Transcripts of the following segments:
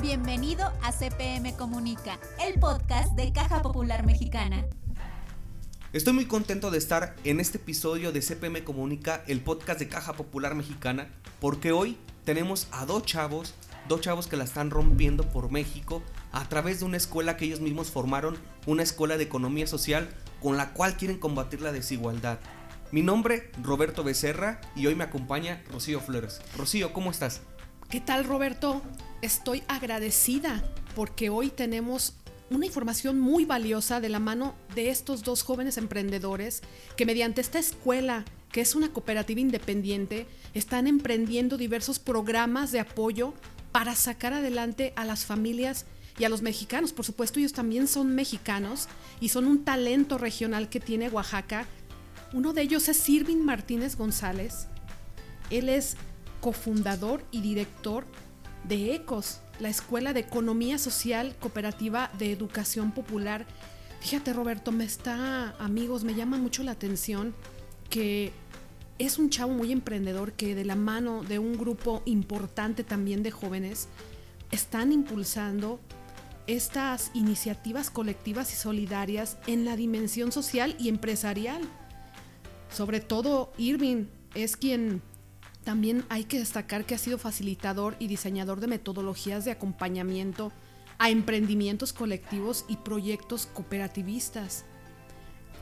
Bienvenido a CPM Comunica, el podcast de Caja Popular Mexicana. Estoy muy contento de estar en este episodio de CPM Comunica, el podcast de Caja Popular Mexicana, porque hoy tenemos a dos chavos, dos chavos que la están rompiendo por México a través de una escuela que ellos mismos formaron, una escuela de economía social con la cual quieren combatir la desigualdad. Mi nombre, Roberto Becerra, y hoy me acompaña Rocío Flores. Rocío, ¿cómo estás? ¿Qué tal, Roberto? Estoy agradecida porque hoy tenemos una información muy valiosa de la mano de estos dos jóvenes emprendedores que mediante esta escuela, que es una cooperativa independiente, están emprendiendo diversos programas de apoyo para sacar adelante a las familias y a los mexicanos. Por supuesto, ellos también son mexicanos y son un talento regional que tiene Oaxaca. Uno de ellos es Irving Martínez González. Él es cofundador y director de ECOS, la Escuela de Economía Social Cooperativa de Educación Popular. Fíjate Roberto, me está, amigos, me llama mucho la atención que es un chavo muy emprendedor que de la mano de un grupo importante también de jóvenes están impulsando estas iniciativas colectivas y solidarias en la dimensión social y empresarial. Sobre todo Irving es quien también hay que destacar que ha sido facilitador y diseñador de metodologías de acompañamiento a emprendimientos colectivos y proyectos cooperativistas.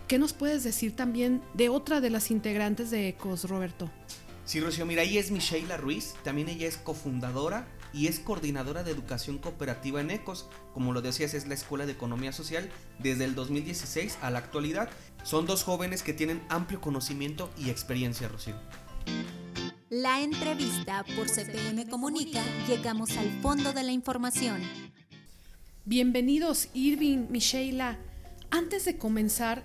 ¿Qué nos puedes decir también de otra de las integrantes de ECOS, Roberto? Sí, Rocío, mira, ahí es Micheila Ruiz, también ella es cofundadora y es coordinadora de educación cooperativa en ECOS. Como lo decías, es la Escuela de Economía Social desde el 2016 a la actualidad. Son dos jóvenes que tienen amplio conocimiento y experiencia, Rocío. La entrevista por CPM Comunica, llegamos al fondo de la información. Bienvenidos Irving, Micheila. Antes de comenzar,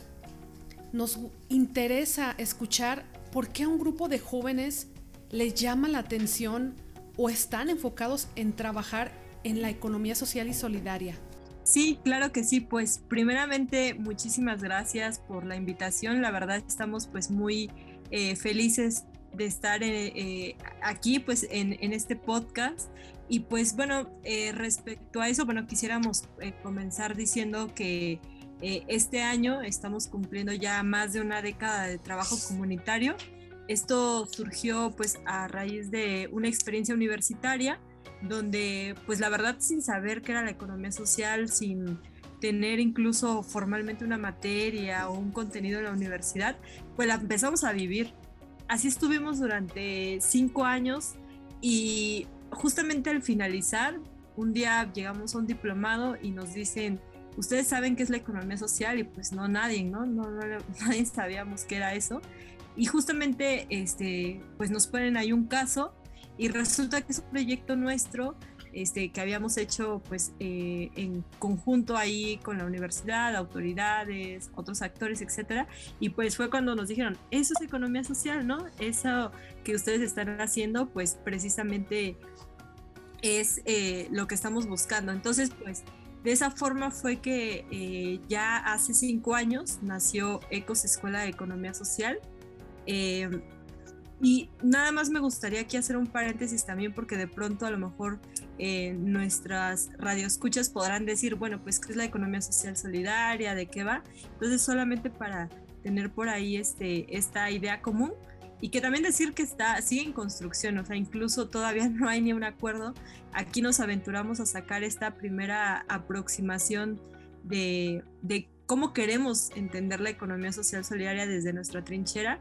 nos interesa escuchar por qué a un grupo de jóvenes les llama la atención o están enfocados en trabajar en la economía social y solidaria. Sí, claro que sí. Pues primeramente, muchísimas gracias por la invitación. La verdad estamos pues muy eh, felices de estar eh, eh, aquí pues en, este podcast. Y pues bueno, eh, respecto a eso, bueno, quisiéramos comenzar diciendo que este año estamos cumpliendo ya más de una década de trabajo comunitario. Esto surgió pues a raíz de una experiencia universitaria donde pues la verdad sin saber qué era la economía social, sin tener incluso formalmente una materia o un contenido en la universidad, pues la empezamos a vivir así estuvimos durante cinco años y justamente al finalizar, un día llegamos a un diplomado y nos dicen, ustedes saben qué es la economía social y pues no nadie, ¿no? no, nadie sabíamos qué era eso. Y justamente, este, pues nos ponen ahí un caso y resulta que es un proyecto nuestro este, que habíamos hecho pues eh, en conjunto ahí con la universidad, autoridades, otros actores, etcétera. Y pues fue cuando nos dijeron, eso es economía social, ¿no? Eso que ustedes están haciendo, pues precisamente es eh, lo que estamos buscando. Entonces, pues de esa forma fue que eh, ya hace cinco años nació Ecos Escuela de Economía Social. Y nada más me gustaría aquí hacer un paréntesis también porque de pronto a lo mejor eh, nuestras radioescuchas podrán decir, bueno, pues qué es la economía social solidaria, de qué va. Entonces, solamente para tener por ahí este, esta idea común y que también decir que está, sigue en construcción, o sea, incluso todavía no hay ni un acuerdo. Aquí nos aventuramos a sacar esta primera aproximación de, de cómo queremos entender la economía social solidaria desde nuestra trinchera.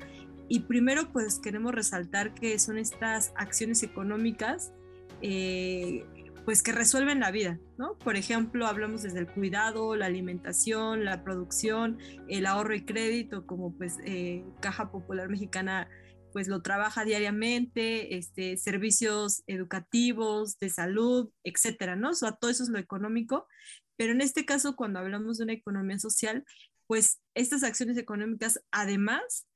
Y primero, pues queremos resaltar que son estas acciones económicas eh, pues que resuelven la vida, ¿no? Por ejemplo, hablamos desde el cuidado, la alimentación, la producción, el ahorro y crédito, como pues eh, Caja Popular Mexicana pues lo trabaja diariamente, este, servicios educativos, de salud, etcétera, ¿no? O sea, todo eso es lo económico, pero en este caso, cuando hablamos de una economía social, pues estas acciones económicas, además,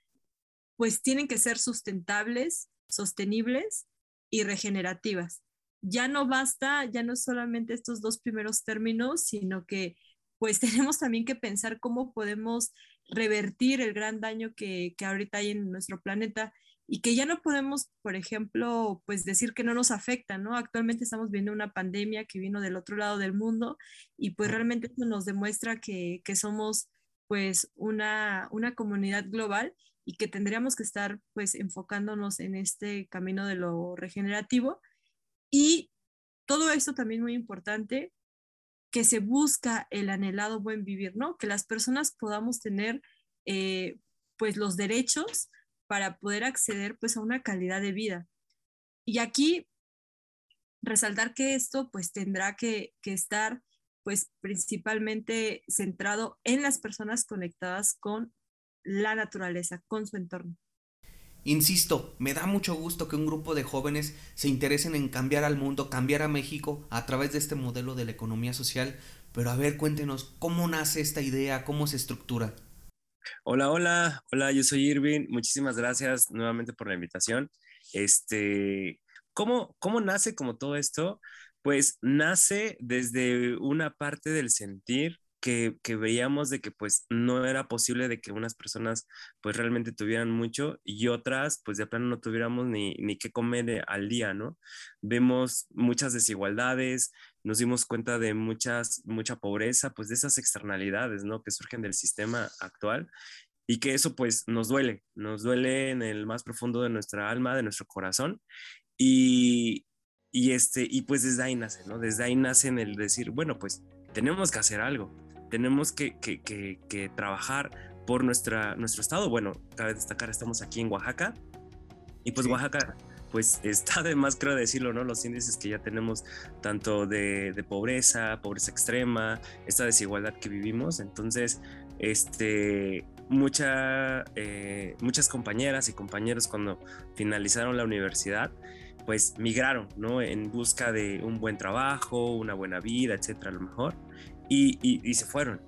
pues tienen que ser sustentables, sostenibles y regenerativas ya no basta, ya no solamente estos dos primeros términos, sino que pues tenemos también que pensar cómo podemos revertir el gran daño que, ahorita hay en nuestro planeta y que ya no podemos, por ejemplo, pues decir que no nos afecta, ¿no? Actualmente estamos viendo una pandemia que vino del otro lado del mundo y pues realmente eso nos demuestra que, que somos pues una, una comunidad global y que tendríamos que estar pues enfocándonos en este camino de lo regenerativo y todo esto también muy importante que se busca el anhelado buen vivir, ¿no? Que las personas podamos tener eh, pues los derechos para poder acceder pues a una calidad de vida. Y aquí resaltar que esto pues tendrá que, estar pues principalmente centrado en las personas conectadas con la naturaleza, con su entorno. Insisto, me da mucho gusto que un grupo de jóvenes se interesen en cambiar al mundo, cambiar a México a través de este modelo de la economía social, pero a ver, cuéntenos, ¿cómo nace esta idea? ¿Cómo se estructura? Hola, hola, hola, yo soy Irving. Muchísimas gracias nuevamente por la invitación. Este, ¿cómo, cómo nace como todo esto? Pues nace desde una parte del sentir que, que, veíamos de que pues no era posible de que unas personas pues realmente tuvieran mucho y otras pues de plano no tuviéramos ni, ni qué comer al día, ¿no? Vemos muchas desigualdades, nos dimos cuenta de muchas, mucha pobreza, pues de esas externalidades, ¿no? Que surgen del sistema actual y que eso pues nos duele, nos duele en el más profundo de nuestra alma, de nuestro corazón y, y este, y pues desde ahí nace, ¿no? Desde ahí nace en el decir, bueno, pues tenemos que hacer algo, tenemos que, que, que, trabajar por nuestra, nuestro estado. Bueno, cabe destacar, estamos aquí en Oaxaca y pues Oaxaca pues está de más creo decirlo, ¿no? Los índices que ya tenemos tanto de, pobreza, pobreza extrema, esta desigualdad que vivimos. Entonces, este, mucha, eh, muchas compañeras y compañeros cuando finalizaron la universidad, pues migraron, ¿no? En busca de un buen trabajo, una buena vida, etcétera, a lo mejor, y, y se fueron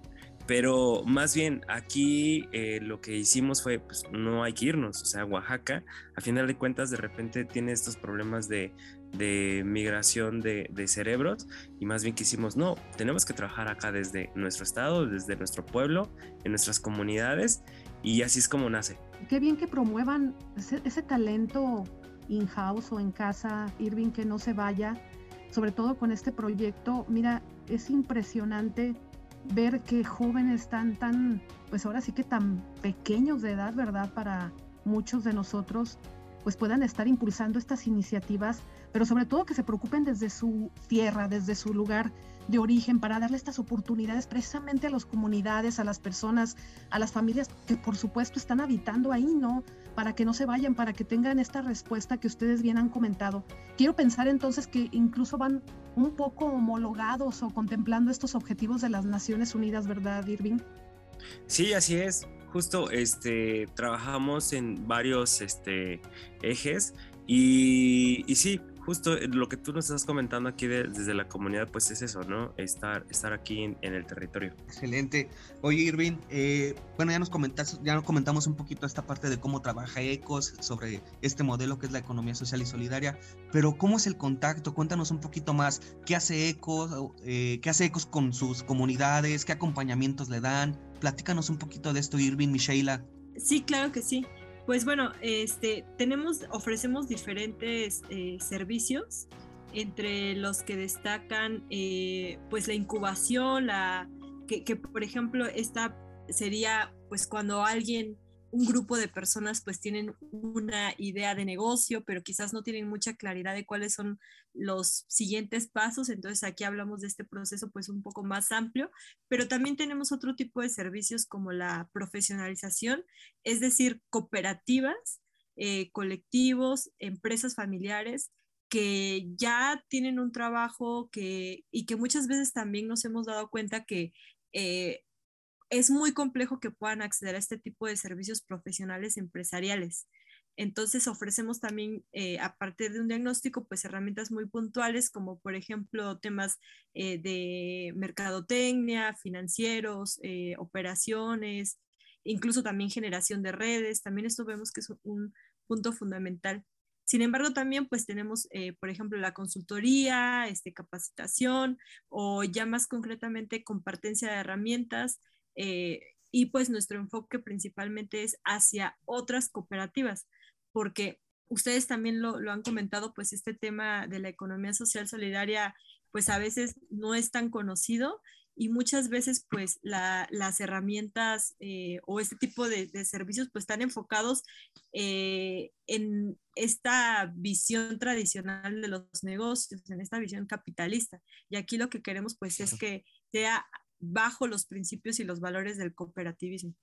pero más bien aquí eh, lo que hicimos fue, pues no hay que irnos, o sea, Oaxaca, a final de cuentas, de repente tiene estos problemas de, de migración de, de, cerebros y más bien que hicimos, no, tenemos que trabajar acá desde nuestro estado, desde nuestro pueblo, en nuestras comunidades y así es como nace. Qué bien que promuevan ese, ese talento in-house o en casa, Irving, que no se vaya, sobre todo con este proyecto. Mira, es impresionante ver que jóvenes tan, tan, pues ahora sí que tan pequeños de edad, ¿verdad? Para muchos de nosotros, pues puedan estar impulsando estas iniciativas, pero sobre todo que se preocupen desde su tierra, desde su lugar de origen, para darle estas oportunidades precisamente a las comunidades, a las personas, a las familias que por supuesto están habitando ahí, ¿no? Para que no se vayan, para que tengan esta respuesta que ustedes bien han comentado. Quiero pensar entonces que incluso van un poco homologados o contemplando estos objetivos de las Naciones Unidas, ¿verdad, Irving? Sí, así es. Justo este, trabajamos en varios este, ejes y, y sí, justo eh, lo que tú nos estás comentando aquí desde la comunidad, pues es eso, ¿no? Estar, estar aquí en, el territorio. Excelente. Oye, Irving, eh, bueno, ya nos, comentas, ya nos comentamos un poquito esta parte de cómo trabaja ECOS, sobre este modelo que es la economía social y solidaria, pero ¿cómo es el contacto? Cuéntanos un poquito más. ¿Qué hace ECOS? Eh, ¿Qué hace ECOS con sus comunidades? ¿Qué acompañamientos le dan? Platícanos un poquito de esto, Irving, Micheila. Sí, claro que sí. Pues bueno, este, tenemos, ofrecemos diferentes eh, servicios, entre los que destacan eh, pues la incubación, la, que, que, por ejemplo esta sería pues cuando alguien un grupo de personas pues tienen una idea de negocio, pero quizás no tienen mucha claridad de cuáles son los siguientes pasos. Entonces aquí hablamos de este proceso pues un poco más amplio, pero también tenemos otro tipo de servicios como la profesionalización, es decir, cooperativas, eh, colectivos, empresas familiares que ya tienen un trabajo que, y que muchas veces también nos hemos dado cuenta que eh, es muy complejo que puedan acceder a este tipo de servicios profesionales empresariales. Entonces ofrecemos también, eh, a partir de un diagnóstico, pues herramientas muy puntuales, como por ejemplo temas eh, de mercadotecnia, financieros, eh, operaciones, incluso también generación de redes. También esto vemos que es un punto fundamental. Sin embargo, también pues tenemos, por ejemplo, la consultoría, este, capacitación o ya más concretamente compartencia de herramientas eh, y pues nuestro enfoque principalmente es hacia otras cooperativas, porque ustedes también lo, lo, han comentado, pues este tema de la economía social solidaria, pues a veces no es tan conocido y muchas veces pues las herramientas eh, o este tipo de, servicios pues están enfocados eh, en esta visión tradicional de los negocios, en esta visión capitalista. Y aquí lo que queremos pues es que sea bajo los principios y los valores del cooperativismo.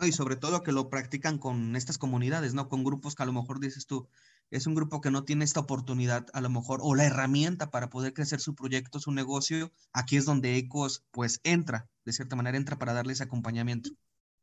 Y sobre todo que lo practican con estas comunidades, ¿no? Con grupos que a lo mejor dices tú, es un grupo que no tiene esta oportunidad a lo mejor o la herramienta para poder crecer su proyecto, su negocio, aquí es donde ECOS pues entra, de cierta manera entra para darles acompañamiento.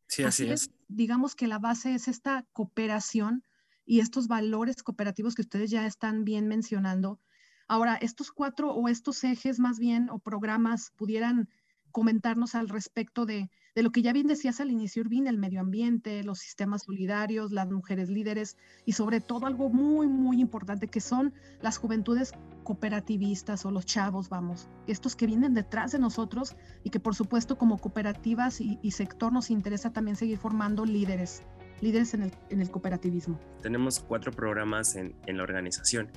Sí, así, es. Digamos que la base es esta cooperación y estos valores cooperativos que ustedes ya están bien mencionando. Ahora, estos cuatro o estos ejes más bien o programas pudieran comentarnos al respecto de, de lo que ya bien decías al inicio, Urbín, el medio ambiente, los sistemas solidarios, las mujeres líderes y sobre todo algo muy, muy importante que son las juventudes cooperativistas o los chavos, vamos, estos que vienen detrás de nosotros y que por supuesto como cooperativas y, sector nos interesa también seguir formando líderes, líderes en el, en el cooperativismo. Tenemos cuatro programas en, en la organización.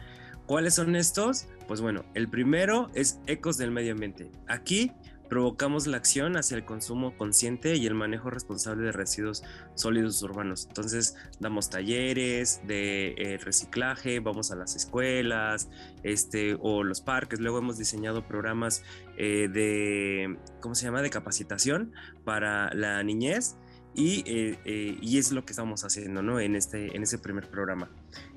¿Cuáles son estos? Pues bueno, el primero es Ecos del Medio Ambiente. Aquí provocamos la acción hacia el consumo consciente y el manejo responsable de residuos sólidos urbanos. Entonces, damos talleres de eh, reciclaje, vamos a las escuelas este, o los parques. Luego hemos diseñado programas eh, de, ¿cómo se llama?, de capacitación para la niñez. Y, eh, y es lo que estamos haciendo ¿no? en, este, en ese primer programa.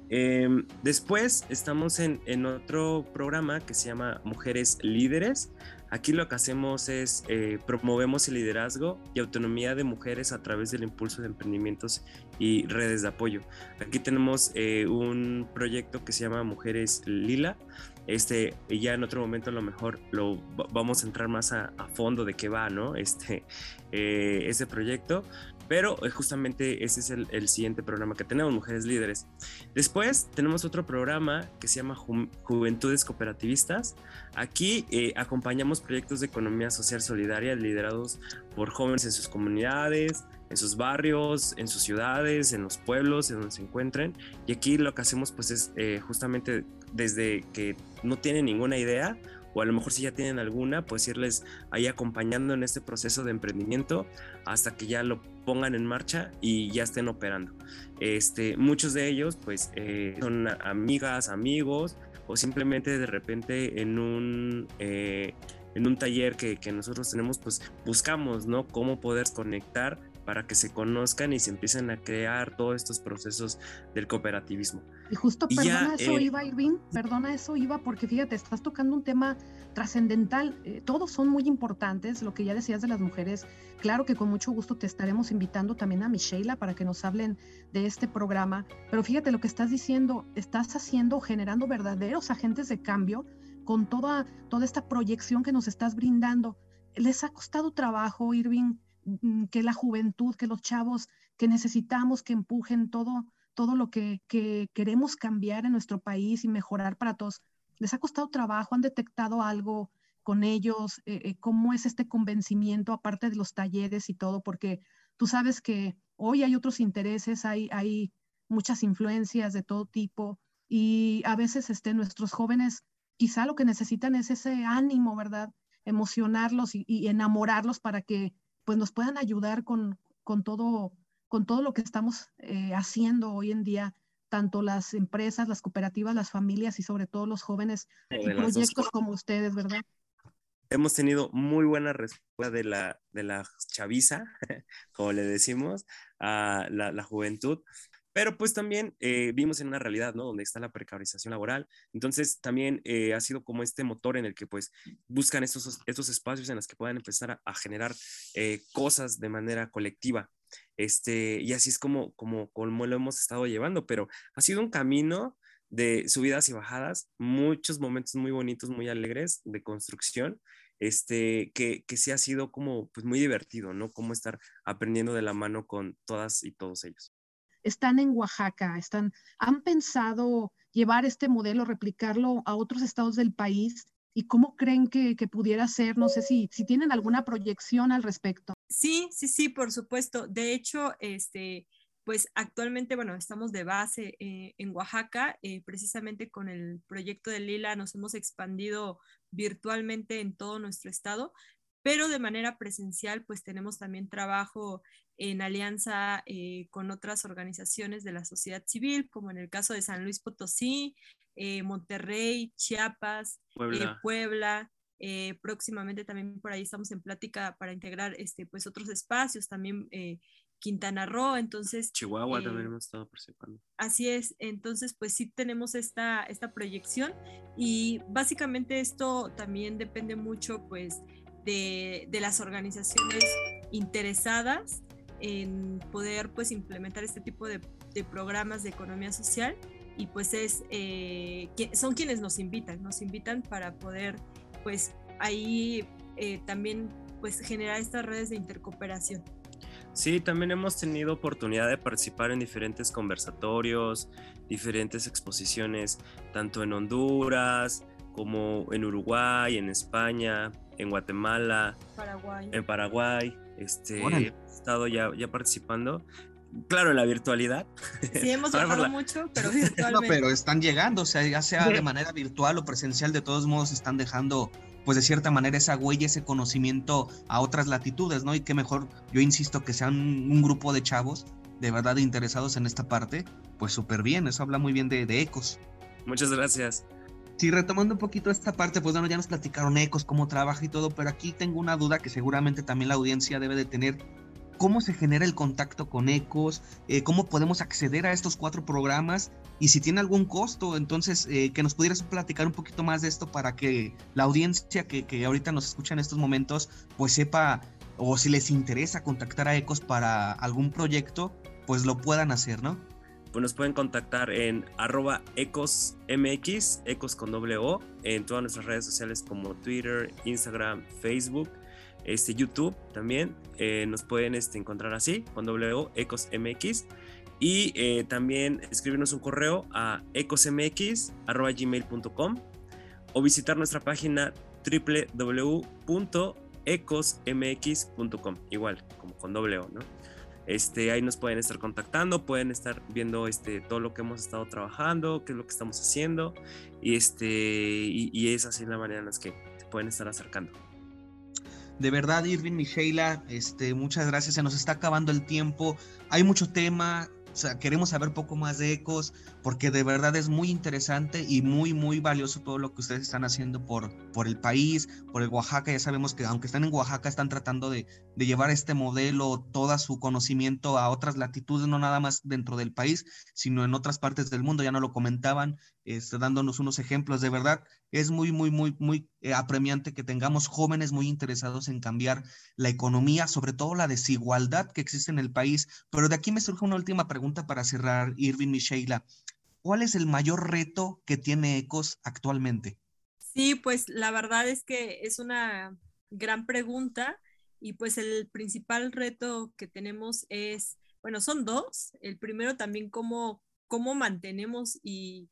Em, después estamos en, en, otro programa que se llama Mujeres Líderes. Aquí lo que hacemos es eh, promovemos el liderazgo y autonomía de mujeres a través del impulso de emprendimientos y redes de apoyo. Aquí tenemos eh, un proyecto que se llama Mujeres Lila. Este, ya en otro momento a lo mejor lo vamos a entrar más a, fondo de qué va, ¿no? Este, eh, ese proyecto. Pero eh, justamente ese es el, siguiente programa que tenemos, Mujeres Líderes. Después tenemos otro programa que se llama Juventudes Cooperativistas. Aquí eh, acompañamos proyectos de economía social solidaria liderados por jóvenes en sus comunidades, en sus barrios, en sus ciudades, en los pueblos, en donde se encuentren. Y aquí lo que hacemos pues es eh, justamente desde que no tienen ninguna idea o a lo mejor si ya tienen alguna, pues irles ahí acompañando en este proceso de emprendimiento hasta que ya lo pongan en marcha y ya estén operando. Este, muchos de ellos pues eh, son amigas, amigos o simplemente de repente en un... Eh, en un taller que, que, nosotros tenemos, pues buscamos, ¿no? Cómo poder conectar para que se conozcan y se empiecen a crear todos estos procesos del cooperativismo. Y justo, perdona eso, eh, iba, Irving, perdona eso, iba, porque fíjate, estás tocando un tema trascendental. Eh, todos son muy importantes, lo que ya decías de las mujeres. Claro que con mucho gusto te estaremos invitando también a Michela para que nos hablen de este programa. Pero fíjate lo que estás diciendo, estás haciendo, generando verdaderos agentes de cambio con toda, toda esta proyección que nos estás brindando. Les ha costado trabajo, Irving, que la juventud, que los chavos, que necesitamos que empujen todo, todo lo que, queremos cambiar en nuestro país y mejorar para todos. ¿Les ha costado trabajo? ¿Han detectado algo con ellos? Eh, eh, ¿Cómo es este convencimiento, aparte de los talleres y todo? Porque tú sabes que hoy hay otros intereses, hay, hay muchas influencias de todo tipo y a veces este, nuestros jóvenes quizá lo que necesitan es ese ánimo, ¿verdad? Emocionarlos y enamorarlos para que pues nos puedan ayudar con, con, todo, con todo lo que estamos eh, haciendo hoy en día, tanto las empresas, las cooperativas, las familias y sobre todo los jóvenes y proyectos como ustedes, ¿verdad? Hemos tenido muy buena respuesta de la, de la chaviza, como le decimos, a la, la juventud. Pero pues también eh, vimos en una realidad, ¿no? Donde está la precarización laboral. Entonces también eh, ha sido como este motor en el que pues buscan estos, estos espacios en los que puedan empezar a, generar eh, cosas de manera colectiva. Este, y así es como, como, como lo hemos estado llevando, pero ha sido un camino de subidas y bajadas, muchos momentos muy bonitos, muy alegres de construcción, este, que, que sí ha sido como pues muy divertido, ¿no? Como estar aprendiendo de la mano con todas y todos ellos están en Oaxaca, están, han pensado llevar este modelo, replicarlo a otros estados del país y cómo creen que, pudiera ser, no sé si, si tienen alguna proyección al respecto. Sí, sí, sí, por supuesto. De hecho, este, pues actualmente, bueno, estamos de base eh, en Oaxaca, eh, precisamente con el proyecto de Lila nos hemos expandido virtualmente en todo nuestro estado, pero de manera presencial, pues tenemos también trabajo en alianza eh, con otras organizaciones de la sociedad civil, como en el caso de San Luis Potosí, Monterrey, Chiapas, Puebla. próximamente también por ahí estamos en plática para integrar este, pues otros espacios, también Quintana Roo, entonces... Chihuahua también eh, hemos estado participando. Así es, entonces pues sí tenemos esta, esta proyección y básicamente esto también depende mucho pues de, de las organizaciones interesadas en poder pues implementar este tipo de, de programas de economía social y pues es, eh, son quienes nos invitan, nos invitan para poder pues ahí eh, también pues generar estas redes de intercooperación. Sí, también hemos tenido oportunidad de participar en diferentes conversatorios, diferentes exposiciones, tanto en Honduras como en Uruguay, en España, en Guatemala, en Paraguay. Este, he estado ya, ya participando. Claro, en la virtualidad. Sí, hemos trabajado mucho, pero virtualmente. No, pero están llegando, o sea, ya sea de manera virtual o presencial, de todos modos están dejando pues de cierta manera esa huella, ese conocimiento a otras latitudes, ¿no? Y qué mejor, yo insisto, que sean un grupo de chavos de verdad interesados en esta parte, pues súper bien, eso habla muy bien de, de Ecos. Muchas gracias. Sí, retomando un poquito esta parte, pues bueno, ya nos platicaron Ecos, cómo trabaja y todo, pero aquí tengo una duda que seguramente también la audiencia debe de tener cómo se genera el contacto con ECOS, eh, cómo podemos acceder a estos cuatro programas y si tiene algún costo. Entonces, eh, que nos pudieras platicar un poquito más de esto para que la audiencia que, que, ahorita nos escucha en estos momentos, pues sepa o si les interesa contactar a ECOS para algún proyecto, pues lo puedan hacer, ¿no? Pues nos pueden contactar en arroba ecosmx, ecos con doble O, en todas nuestras redes sociales como Twitter, Instagram, Facebook este, YouTube también. Eh, nos pueden este, encontrar así, con W ecosmx. Y eh, también escribirnos un correo a ecosmx.gmail.com o visitar nuestra página www.ecosmx.com, igual, como con doble O, ¿no? Este, ahí nos pueden estar contactando, pueden estar viendo este, todo lo que hemos estado trabajando, qué es lo que estamos haciendo, y, este, y, y es así la manera en la que se pueden estar acercando. De verdad, Irving, Micheila, este, muchas gracias. Se nos está acabando el tiempo. Hay mucho tema. Queremos saber poco más de Ecos, porque de verdad es muy interesante y muy, muy valioso todo lo que ustedes están haciendo por, por el país, por el Oaxaca. Ya sabemos que aunque están en Oaxaca, están tratando de, llevar este modelo, todo su conocimiento a otras latitudes, no nada más dentro del país, sino en otras partes del mundo. Ya no lo comentaban, este, dándonos unos ejemplos. De verdad, es muy, muy, muy, muy eh, apremiante que tengamos jóvenes muy interesados en cambiar la economía, sobre todo la desigualdad que existe en el país. Pero de aquí me surge una última pregunta para cerrar, Irving y Sheila. ¿Cuál es el mayor reto que tiene ECOS actualmente? Sí, pues la verdad es que es una gran pregunta y pues el principal reto que tenemos es, bueno, son dos. El primero también cómo, cómo mantenemos y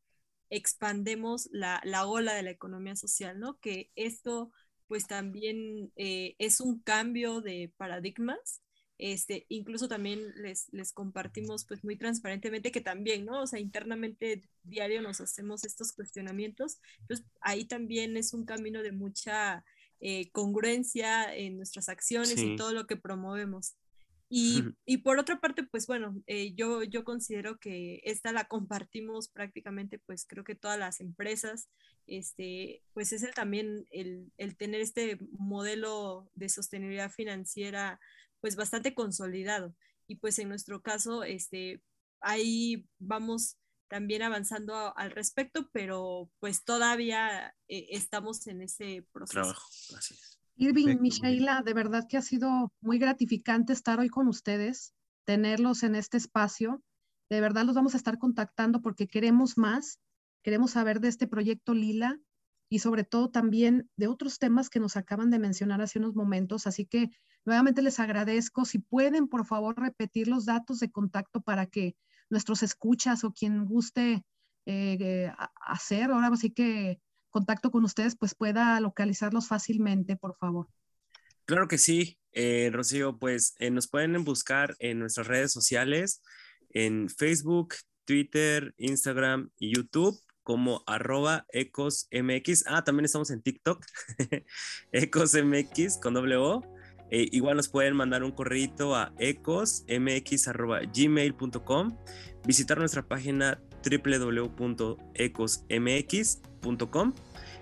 expandemos la, la, ola de la economía social, ¿no? Que esto pues también eh, es un cambio de paradigmas. Este, incluso también les, les compartimos pues muy transparentemente que también, ¿no? O sea, internamente diario nos hacemos estos cuestionamientos. Entonces, ahí también es un camino de mucha eh, congruencia en nuestras acciones y todo lo que promovemos. Y, y, por otra parte, pues bueno, eh, yo, yo considero que esta la compartimos prácticamente, pues creo que todas las empresas, este, pues es el, también el, el, tener este modelo de sostenibilidad financiera, pues bastante consolidado. Y pues en nuestro caso, este, ahí vamos también avanzando al respecto, pero pues todavía eh, estamos en ese proceso. Trabajo, así es. Irving, Michaela, de verdad que ha sido muy gratificante estar hoy con ustedes, tenerlos en este espacio. De verdad los vamos a estar contactando porque queremos más, queremos saber de este proyecto Lila y sobre todo también de otros temas que nos acaban de mencionar hace unos momentos. Así que nuevamente les agradezco. Si pueden, por favor, repetir los datos de contacto para que nuestros escuchas o quien guste eh, hacer, ahora sí que contacto con ustedes, pues pueda localizarlos fácilmente, por favor. Claro que sí, eh, Rocío, pues eh, nos pueden buscar en nuestras redes sociales. en Facebook, Twitter, Instagram y YouTube como arroba ecosmx. Ah, también estamos en TikTok, ecosmx con doble O. Eh, igual nos pueden mandar un correo a ecosmx.gmail.com, visitar nuestra página www.ecosmx.com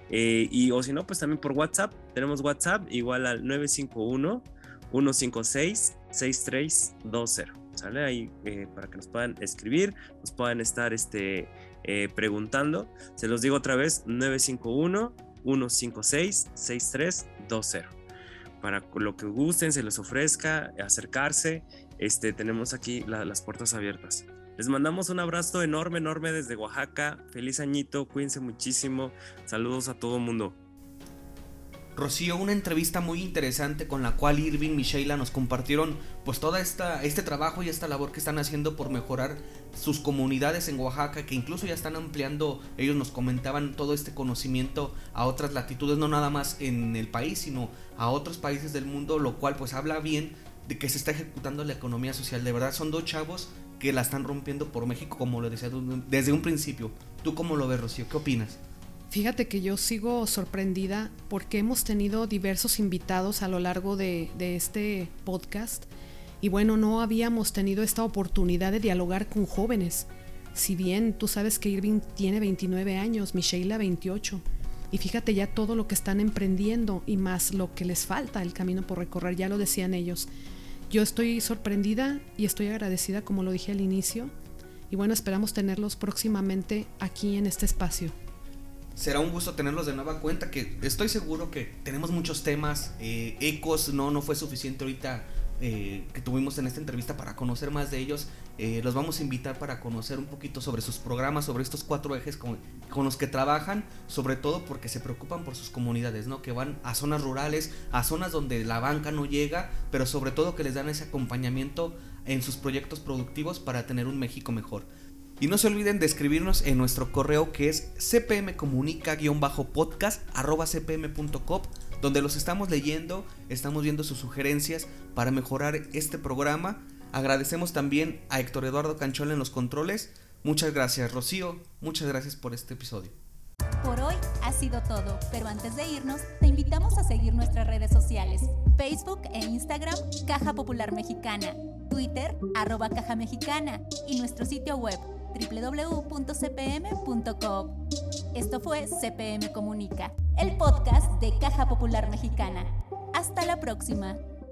eh, y o si no, pues también por WhatsApp. Tenemos WhatsApp igual al 951 156 6320. ¿Sale? Ahí eh, para que nos puedan escribir, nos puedan estar este, eh, preguntando. Se los digo otra vez, 951-156-6320. Para lo que gusten, se les ofrezca, acercarse, este, tenemos aquí las puertas abiertas. Les mandamos un abrazo enorme, enorme desde Oaxaca. Feliz añito, cuídense muchísimo. Saludos a todo el mundo. Rocío, una entrevista muy interesante con la cual Irving y Sheila nos compartieron pues toda esta este trabajo y esta labor que están haciendo por mejorar sus comunidades en Oaxaca, que incluso ya están ampliando, ellos nos comentaban todo este conocimiento a otras latitudes, no nada más en el país, sino a otros países del mundo, lo cual pues habla bien de que se está ejecutando la economía social. De verdad son dos chavos que la están rompiendo por México, como lo decía desde un principio. ¿Tú cómo lo ves, Rocío? ¿Qué opinas? Fíjate que yo sigo sorprendida porque hemos tenido diversos invitados a lo largo de, este podcast y bueno, no habíamos tenido esta oportunidad de dialogar con jóvenes. Si bien tú sabes que Irving tiene 29 años, Micheila 28, y fíjate ya todo lo que están emprendiendo y más lo que les falta, el camino por recorrer, ya lo decían ellos. Yo estoy sorprendida y estoy agradecida, como lo dije al inicio, y bueno, esperamos tenerlos próximamente aquí en este espacio será un gusto tenerlos de nueva cuenta, que estoy seguro que tenemos muchos temas, eh, ecos, no, no fue suficiente ahorita eh, que tuvimos en esta entrevista para conocer más de ellos. Eh, los vamos a invitar para conocer un poquito sobre sus programas, sobre estos cuatro ejes con, con, los que trabajan, sobre todo porque se preocupan por sus comunidades, ¿no? Que van a zonas rurales, a zonas donde la banca no llega, pero sobre todo que les dan ese acompañamiento en sus proyectos productivos para tener un México mejor. Y no se olviden de escribirnos en nuestro correo que es cpmcomunica-podcast cpm.com donde los estamos leyendo, estamos viendo sus sugerencias para mejorar este programa. Agradecemos también a Héctor Eduardo Canchol en los controles. Muchas gracias Rocío, muchas gracias por este episodio. Por hoy ha sido todo, pero antes de irnos, te invitamos a seguir nuestras redes sociales, Facebook e Instagram, Caja Popular Mexicana, Twitter, arroba Caja Mexicana y nuestro sitio web www.cpm.com. Esto fue CPM Comunica, el podcast de Caja Popular Mexicana. Hasta la próxima.